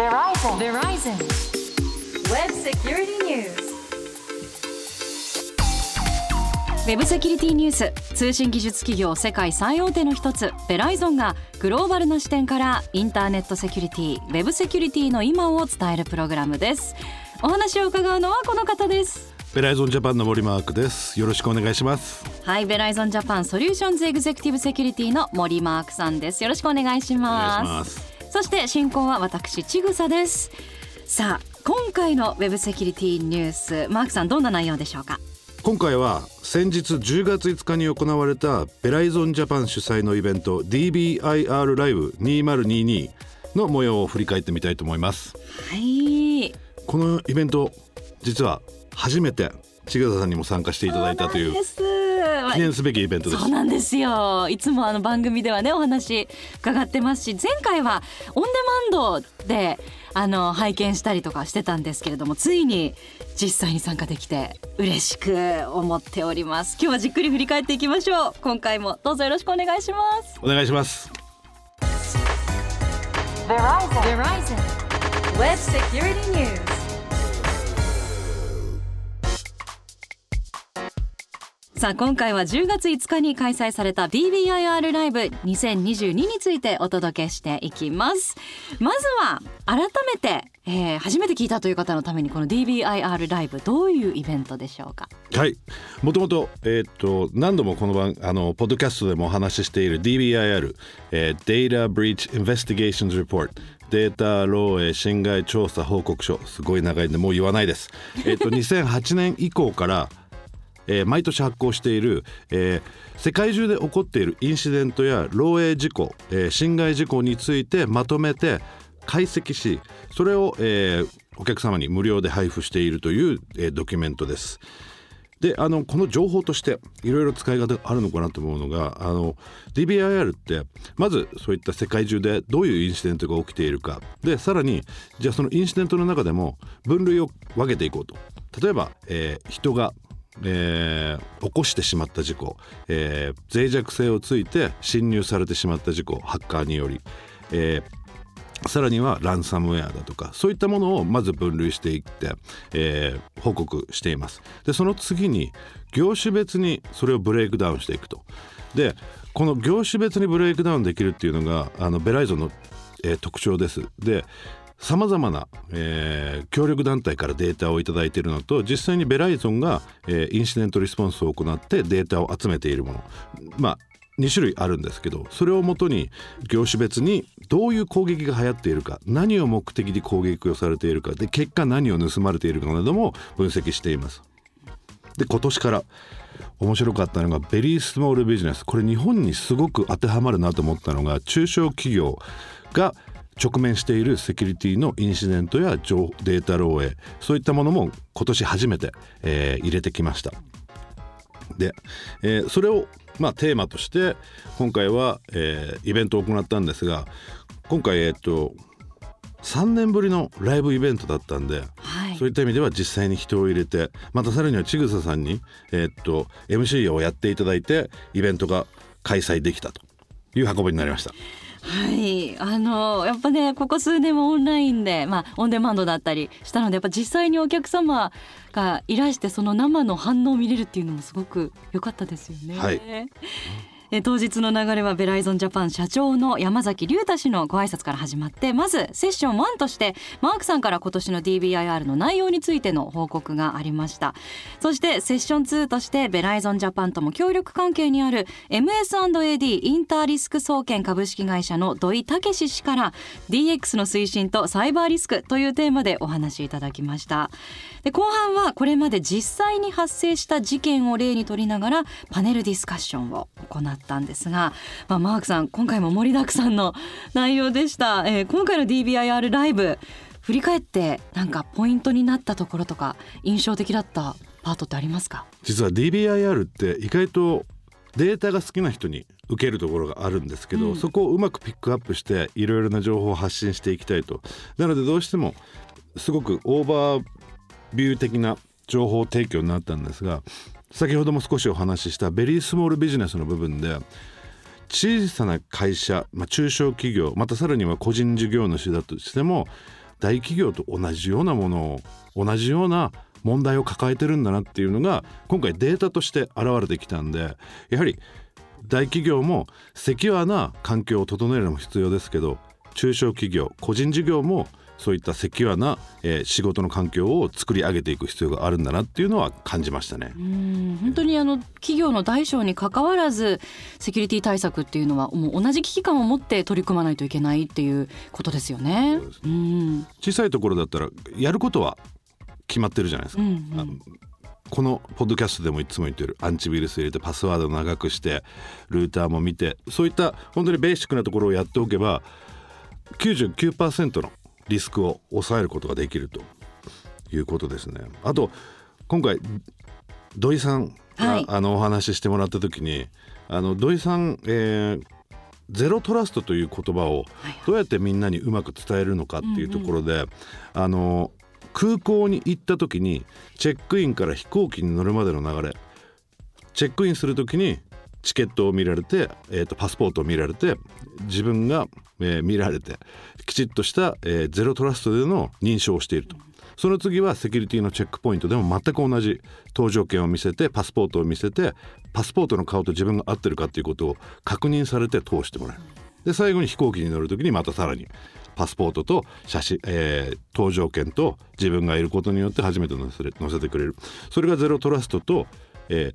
ウェブセキュリティニュース。通信技術企業世界最大手の一つベライゾンがグローバルな視点からインターネットセキュリティウェブセキュリティの今を伝えるプログラムです。お話を伺うのはこの方です。ベライゾンジャパンの森マークです。よろしくお願いします。はいベライゾンジャパンソリューションズエグゼクティブセキュリティの森マークさんです。よろしくお願いします。願いしますそして進行は私ちぐさです。さあ今回のウェブセキュリティニュースマークさんどんな内容でしょうか？今回は先日10月5日に行われたベライゾンジャパン主催のイベント DBIR ライブ2022の模様を振り返ってみたいと思います。はい。このイベント実は初めて千草さんにも参加していただいたという記念すべきイベントです。そうなんですよ。いつもあの番組ではねお話伺ってますし前回はオンデマンドであの拝見したりとかしてたんですけれどもついに実際に参加できて嬉しく思っております。今日はじっくり振り返っていきましょう。今回もどうぞよろしくお願いします。お願いします。Verizon. Verizon. Web Security News. さあ今回は10月5日に開催された BBIR ライブ2022についてお届けしていきます。まずは改めて、えー初めて聞いたという方のためにこの DBIR ライブどういうイベントでしょうか？はい。もともと,、えーっと何度もこの番あのポッドキャストでもお話ししている DBIR、えー Data Breach Investigations Report データ漏洩侵害調査報告書。すごい長いんでもう言わないです。えーっと 2008年以降からえー毎年発行している、えー世界中で起こっているインシデントや漏洩事故、えー侵害事故についてまとめて解析しそれを、えお客様に無料で配布しているという、えドキュメントです。であのこの情報としていろいろ使い方があるのかなと思うのがあの DBIR ってまずそういった世界中でどういうインシデントが起きているかでさらにじゃあそのインシデントの中でも分類を分けていこうと例えば、えー人がえー起こしてしまった事故、えー脆弱性をついて侵入されてしまった事故ハッカーにより、えーさらにはランサムウェアだとかそういったものをまず分類していって、えー報告しています。でその次に業種別にそれをブレイクダウンしていくと。でこの業種別にブレイクダウンできるっていうのがあのベライゾンの、えー特徴です。でさまざまな、えー協力団体からデータをいいているのと実際にベライゾンが、えーインシデントリスポンスを行ってデータを集めているものまあ2種類あるんですけどそれをもとに業種別にどういう攻撃が流行っているか何を目的に攻撃をされているかで結果何を盗まれているかなども分析しています。で今年から面白かったのがベリースモールビジネスこれ日本にすごく当てはまるなと思ったのが中小企業が直面しているセキュリティのインシデントや情データ漏洩そういったものも今年初めて、えー入れてきました。で、えーそれを、まあ、テーマとして今回は、えーイベントを行ったんですが今回えっ、と3年ぶりのライブイベントだったんで、はいそういった意味では実際に人を入れてまたさらにはちぐささんに、えーっと MC をやっていただいてイベントが開催できたという運びになりました。はいあのやっぱねここ数年もオンラインで、まあ、オンデマンドだったりしたのでやっぱ実際にお客様がいらしてその生の反応を見れるっていうのもすごく良かったですよね。はいえ当日の流れはベライゾンジャパン社長の山崎隆太氏のご挨拶から始まってまずセッション1としてマークさんから今年の DBIR の内容についての報告がありました。そしてセッション2としてベライゾンジャパンとも協力関係にある MS&AD インターリスク総研株式会社の土井武氏から DX の推進とサイバーリスクというテーマでお話しいただきました。で後半はこれまで実際に発生した事件を例にとりながらパネルディスカッションを行ったんですが、まあ、マークさん今回も盛りだくさんの内容でした、えー今回の DBIR ライブ振り返ってなんかポイントになったところとか印象的だったパートってありますか？実は DBIR って意外とデータが好きな人に受けるところがあるんですけど、うん。そこをうまくピックアップしていろいろな情報を発信していきたいと。なのでどうしてもすごくオーバービュー的な情報提供になったんですが先ほども少しお話ししたベリースモールビジネスの部分で小さな会社、まあ、中小企業またさらには個人事業主だとしても大企業と同じようなものを同じような問題を抱えてるんだなっていうのが今回データとして現れてきたんでやはり大企業もセキュアな環境を整えるのも必要ですけど中小企業個人事業もそういったセキュアな、えー、仕事の環境を作り上げていく必要があるんだなっていうのは感じましたね。うん本当にあの企業の大小に関わらずセキュリティ対策っていうのはもう同じ危機感を持って取り組まないといけないっていうことですよね。うね小さいところだったらやることは決まってるじゃないですか。うんうんこのポッドキャストでもいつも言ってるアンチウイルス入れてパスワードを長くしてルーターも見てそういった本当にベーシックなところをやっておけば99%のリスクを抑えることができるということですね。あと今回土井さんが、はい、あのお話ししてもらった時にあの土井さん、えー、ゼロトラストという言葉をどうやってみんなにうまく伝えるのかっていうところで、あの空港に行った時にチェックインから飛行機に乗るまでの流れチェックインする時にチケットを見られて、えーと、パスポートを見られて自分が、えー、見られてきちっとした、えー、ゼロトラストでの認証をしていると。その次はセキュリティのチェックポイントでも全く同じ搭乗券を見せてパスポートを見せてパスポートの顔と自分が合ってるかっていうことを確認されて通してもらえる。で最後に飛行機に乗る時にまたさらにパスポートと写真、えー、搭乗券と自分がいることによって初めて載せ載せてくれるそれがゼロトラストと、えー、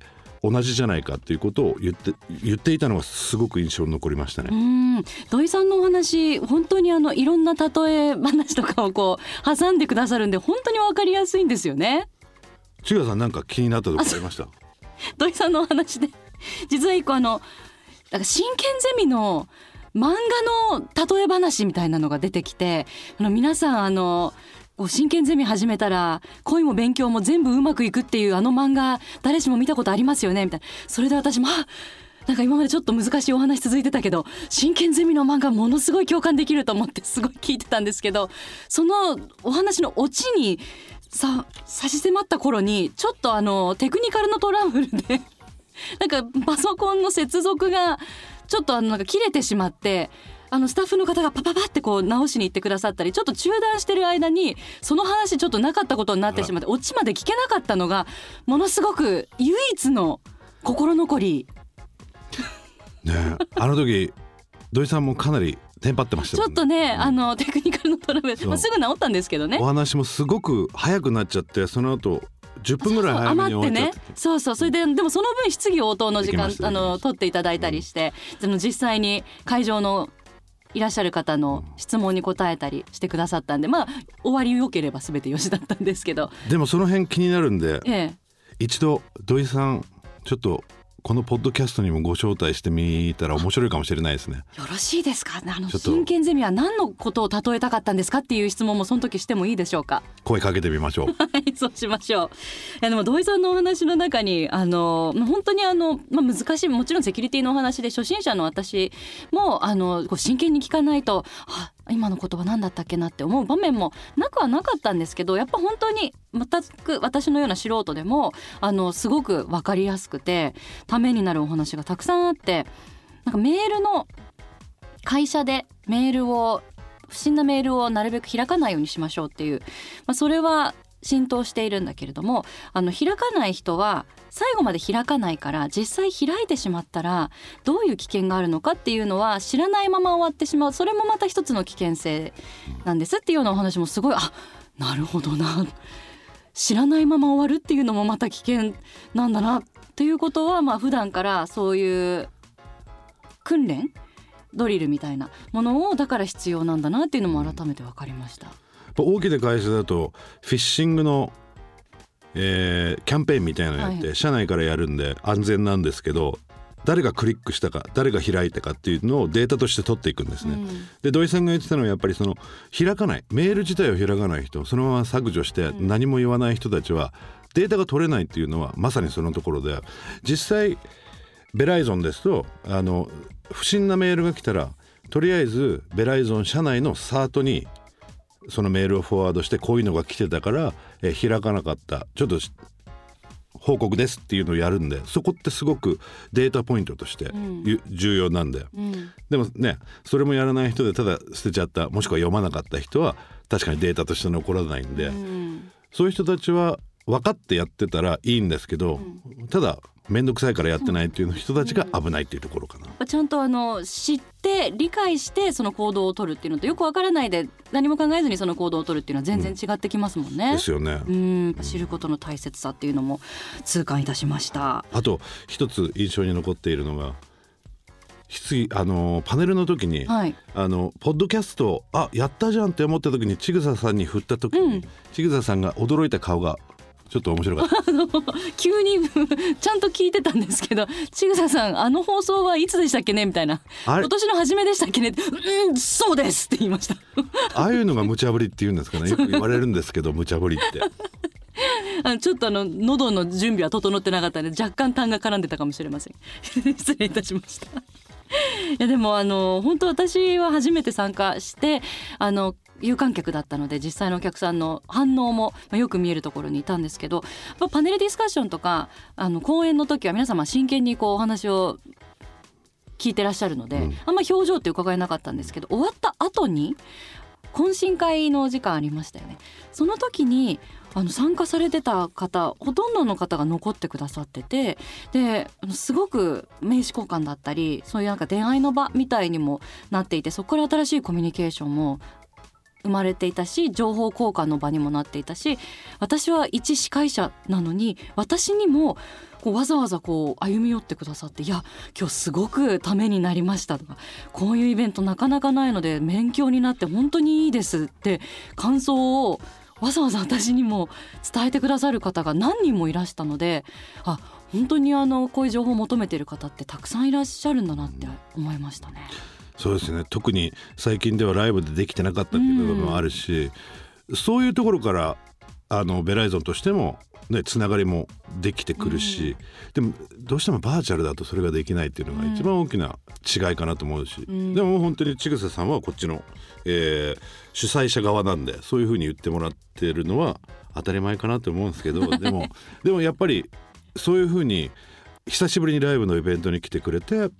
同じじゃないかっていうことを言って言っていたのがすごく印象に残りましたね。うん土井さんのお話本当にあのいろんな例え話とかをこう挟んでくださるんで本当にわかりやすいんですよね。千賀さんなんか気になったところありました？土井さんのお話で実は一個あのなんか真剣ゼミの漫画の例え話みたいなのが出てきてあの皆さんあのこう真剣ゼミ始めたら恋も勉強も全部うまくいくっていうあの漫画誰しも見たことありますよねみたいな。それで私もなんか今までちょっと難しいお話続いてたけど真剣ゼミの漫画ものすごい共感できると思ってすごい聞いてたんですけどそのお話のオチにさ差し迫った頃にちょっとあのテクニカルのトラブルでなんかパソコンの接続がちょっとあのなんか切れてしまってあのスタッフの方がパパパってこう直しに行ってくださったりちょっと中断してる間にその話ちょっとなかったことになってしまってオチまで聞けなかったのがものすごく唯一の心残り。ねあの時土井さんもかなりテンパってました、ね、ちょっとね、うん、あのテクニカルのトラブル、まあ、すぐ治ったんですけどね。お話もすごく早くなっちゃってその後10分ぐらい早めに終わっちゃって。そうそう。それででもその分質疑応答の時間、あの取っていただいたりして、うん、実際に会場のいらっしゃる方の質問に答えたりしてくださったんでまあ終わりよければ全てよしだったんですけど。でもその辺気になるんで、ええ、一度土井さんちょっとこのポッドキャストにもご招待してみたら面白いかもしれないですね。よろしいですか？あの真剣ゼミは何のことを例えたかったんですかっていう質問もその時してもいいでしょうか？声かけてみましょう。はい、そうしましょう。いやでも土井さんのお話の中にあの本当にあのまあ難しいもちろんセキュリティのお話で初心者の私もあのこう真剣に聞かないとあ今の言葉何だったっけなって思う場面もなくはなかったんですけどやっぱ本当に全く私のような素人でもあのすごく分かりやすくてためになるお話がたくさんあってなんかメールの会社でメールを不審なメールをなるべく開かないようにしましょうっていう、まあ、それは浸透しているんだけれどもあの開かない人は最後まで開かないから実際開いてしまったらどういう危険があるのかっていうのは知らないまま終わってしまう。それもまた一つの危険性なんです。っていうようなお話もすごいあなるほどな。知らないまま終わるっていうのもまた危険なんだなということはまあ普段からそういう訓練ドリルみたいなものをだから必要なんだなっていうのも改めて分かりました。大きな会社だとフィッシングのえー、キャンペーンみたいなのやって、はい、社内からやるんで安全なんですけど誰がクリックしたか誰が開いたかっていうのをデータとして取っていくんですね。うん、で土井さんが言ってたのはやっぱりその開かない。メール自体を開かない人そのまま削除して何も言わない人たちはデータが取れないっていうのはまさにそのところで実際ベライゾンですとあの不審なメールが来たらとりあえずベライゾン社内のサートにそのメールをフォワードしてこういうのが来てたから、え開かなかった。ちょっと報告ですっていうのをやるんでそこってすごくデータポイントとしてゆ重要なんで、うん。でもねそれもやらない人でただ捨てちゃったもしくは読まなかった人は確かにデータとして残らないんで、うん。そういう人たちは分かってやってたらいいんですけど、ただ面倒くさいからやってないっていう人たちが危ないっていうところかな。ちゃんとあの知って理解してその行動を取るっていうのとよくわからないで何も考えずにその行動を取るっていうのは全然違ってきますもんね。ですよね。うん、知ることの大切さっていうのも痛感いたしました。あと一つ印象に残っているのがあのパネルの時に、はい。あのポッドキャストあやったじゃんって思った時にちぐささんに振った時に、うんちぐささんが驚いた顔がちょっと面白かった。急にちゃんと聞いてたんですけど、ちぐささんあの放送はいつでしたっけね？みたいな。今年の初めでしたっけね？うん、そうですって言いました。ああいうのが無茶ぶりって言うんですかね？よく言われるんですけど無茶ぶりって。あのちょっとあの喉の準備は整ってなかったので若干痰が絡んでたかもしれません失礼いたしましたいやでもあの本当私は初めて参加してあの有観客だったので実際のお客さんの反応もまあよく見えるところにいたんですけどパネルディスカッションとかあの講演の時は皆様真剣にこうお話を聞いてらっしゃるので、うん。あんま表情って伺えなかったんですけど終わった後に懇親会のお時間ありましたよね。その時にあの参加されてた方ほとんどの方が残ってくださっててですごく名刺交換だったりそういうなんか恋愛の場みたいにもなっていてそこから新しいコミュニケーションも生まれていたし情報交換の場にもなっていたし私は一司会者なのに私にもこうわざわざこう歩み寄ってくださって「いや今日すごくためになりました」とか「こういうイベントなかなかないので勉強になって本当にいいです」って感想をわざわざ私にも伝えてくださる方が何人もいらしたのであ本当にあのこういう情報を求めている方ってたくさんいらっしゃるんだなって思いましたね。そうですね。特に最近ではライブでできてなかったっていう部分もあるし、そういうところからあのベライゾンとしてもねつながりもできてくるし、でもどうしてもバーチャルだとそれができないっていうのが一番大きな違いかなと思うし、ん。でも本当にちぐささんはこっちの、えー主催者側なんでそういうふうに言ってもらってるのは当たり前かなと思うんですけど でもでもやっぱりそういうふうに久しぶりにライブのイベントに来てくれて、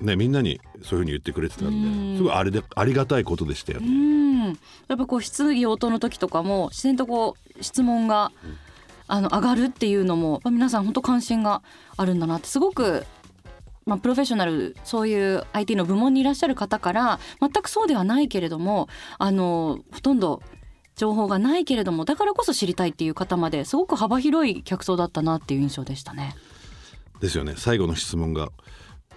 ね、みんなにそういうふうに言ってくれてたんうんですごいあれでありがたいことでしたようね。んやっぱこう質疑応答の時とかも自然とこう質問があの上がるっていうのも皆さん本当関心があるんだなってすごく、まあ、プロフェッショナルそういう IT の部門にいらっしゃる方から全くそうではないけれどもあのほとんど情報がないけれどもだからこそ知りたいっていう方まですごく幅広い客層だったなっていう印象でしたね。ですよね最後の質問が「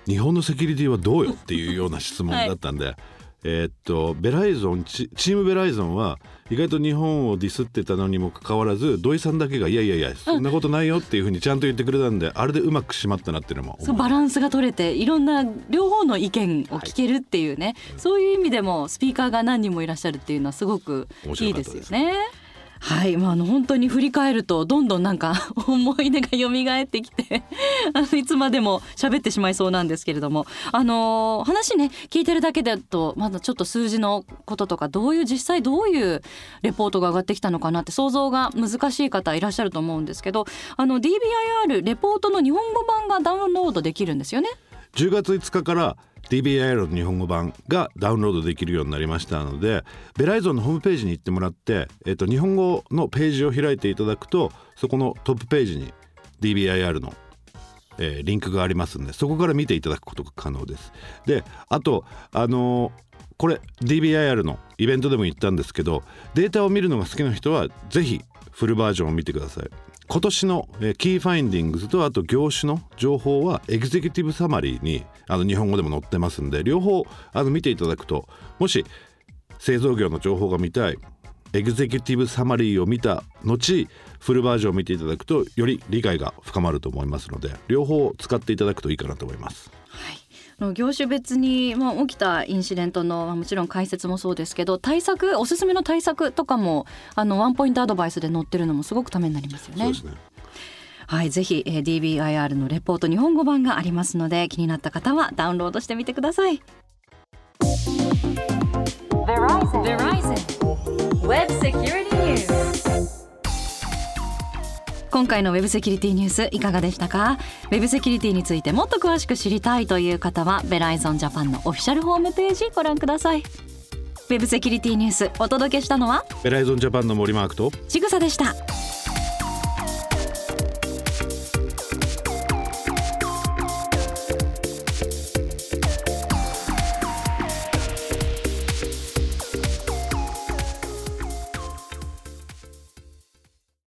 日本のセキュリティはどうよ?」っていうような質問だったんで、えーっとベライゾンチチームベライゾンは意外と日本をディスってたのにもかかわらず土井さんだけが「いやいやいやそんなことないよ」っていうふうにちゃんと言ってくれたんであれでうまくしまったなっていうのもそうバランスが取れていろんな両方の意見を聞けるっていうね、そういう意味でもスピーカーが何人もいらっしゃるっていうのはすごく面いいですよね。はい、まあ、あの本当に振り返るとどんどんなんか 思い出が蘇ってきて あのいつまでも喋ってしまいそうなんですけれどもあの話ね聞いてるだけだとまだちょっと数字のこととかどういう実際どういうレポートが上がってきたのかなって想像が難しい方いらっしゃると思うんですけどあの DBIR レポートの日本語版がダウンロードできるんですよね。10月5日から DBIR の日本語版がダウンロードできるようになりましたのでベライゾンのホームページに行ってもらって、えっと日本語のページを開いていただくとそこのトップページに DBIR の、えーリンクがありますんでそこから見ていただくことが可能です。であとあのーこれ DBIR のイベントでも言ったんですけどデータを見るのが好きな人はぜひフルバージョンを見てください。今年のキーファインディングスとあと業種の情報はエグゼクティブサマリーにあの日本語でも載ってますんで両方あの見ていただくともし製造業の情報が見たいエグゼクティブサマリーを見た後フルバージョンを見ていただくとより理解が深まると思いますので両方使っていただくといいかなと思います。あの業種別に、まあ、起きたインシデントの、まあもちろん解説もそうですけど対策おすすめの対策とかもあのワンポイントアドバイスで載ってるのもすごくためになりますよね。そうですねはい、ぜひ、えー DBIR のレポート日本語版がありますので気になった方はダウンロードしてみてください。Verizon. Verizon. Web Security 今回のウェブセキュリティニュースいかがでしたか？ウェブセキュリティについてもっと詳しく知りたいという方はベライゾンジャパンのオフィシャルホームページご覧ください。ウェブセキュリティニュースお届けしたのは？ベライゾンジャパンの森マークとちぐさでした